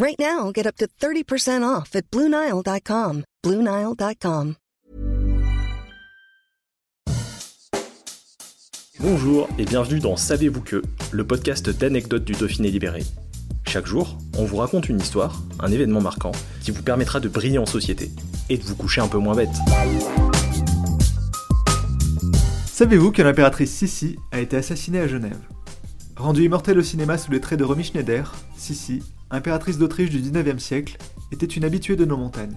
Right now, get up to 30% off at BlueNile.com. BlueNile.com. Bonjour et bienvenue dans Savez-vous que, le podcast d'anecdotes du Dauphiné libéré. Chaque jour, on vous raconte une histoire, un événement marquant, qui vous permettra de briller en société et de vous coucher un peu moins bête. Savez-vous que l'impératrice Sissi a été assassinée à Genève? Rendue immortelle au cinéma sous les traits de Romy Schneider, Sissi, impératrice d'Autriche du 19e siècle, était une habituée de nos montagnes.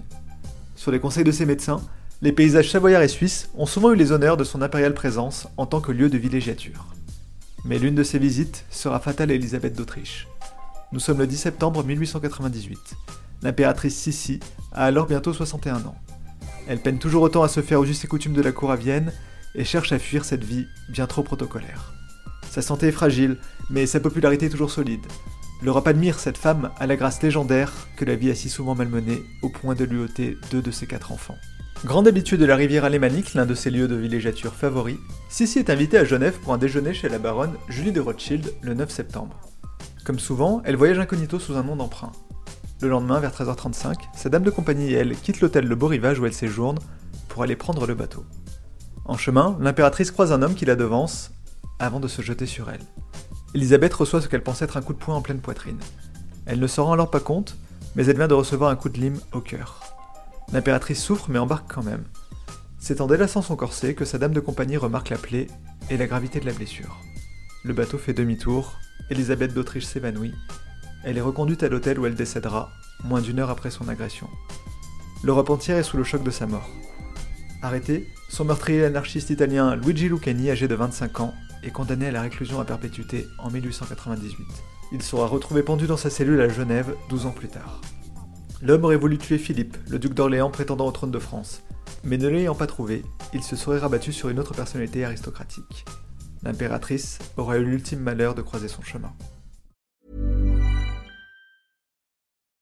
Sur les conseils de ses médecins, les paysages savoyards et suisses ont souvent eu les honneurs de son impériale présence en tant que lieu de villégiature. Mais l'une de ces visites sera fatale à Élisabeth d'Autriche. Nous sommes le 10 septembre 1898. L'impératrice Sissi a alors bientôt 61 ans. Elle peine toujours autant à se faire aux us et coutumes de la cour à Vienne et cherche à fuir cette vie bien trop protocolaire. Sa santé est fragile, mais sa popularité est toujours solide. L'Europe admire cette femme à la grâce légendaire que la vie a si souvent malmenée au point de lui ôter deux de ses quatre enfants. Grande habituée de la rivière alémanique, l'un de ses lieux de villégiature favoris, Sissi est invitée à Genève pour un déjeuner chez la baronne Julie de Rothschild le 9 septembre. Comme souvent, elle voyage incognito sous un nom d'emprunt. Le lendemain, vers 13h35, sa dame de compagnie et elle quittent l'hôtel Le Beau Rivage où elle séjourne pour aller prendre le bateau. En chemin, l'impératrice croise un homme qui la devance avant de se jeter sur elle. Elisabeth reçoit ce qu'elle pense être un coup de poing en pleine poitrine. Elle ne s'en rend alors pas compte, mais elle vient de recevoir un coup de lime au cœur. L'impératrice souffre mais embarque quand même. C'est en délaçant son corset que sa dame de compagnie remarque la plaie et la gravité de la blessure. Le bateau fait demi-tour, Elisabeth d'Autriche s'évanouit. Elle est reconduite à l'hôtel où elle décédera, moins d'une heure après son agression. L'Europe entière est sous le choc de sa mort. Arrêté, son meurtrier l'anarchiste italien Luigi Lucani, âgé de 25 ans, est condamné à la réclusion à perpétuité en 1898. Il sera retrouvé pendu dans sa cellule à Genève 12 ans plus tard. L'homme aurait voulu tuer Philippe, le duc d'Orléans prétendant au trône de France. Mais ne l'ayant pas trouvé, il se serait rabattu sur une autre personnalité aristocratique. L'impératrice aurait eu l'ultime malheur de croiser son chemin.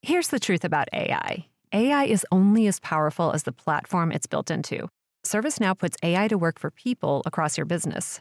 Here's the truth about AI AI is only as powerful as the platform it's built into. ServiceNow puts AI to work for people across your business,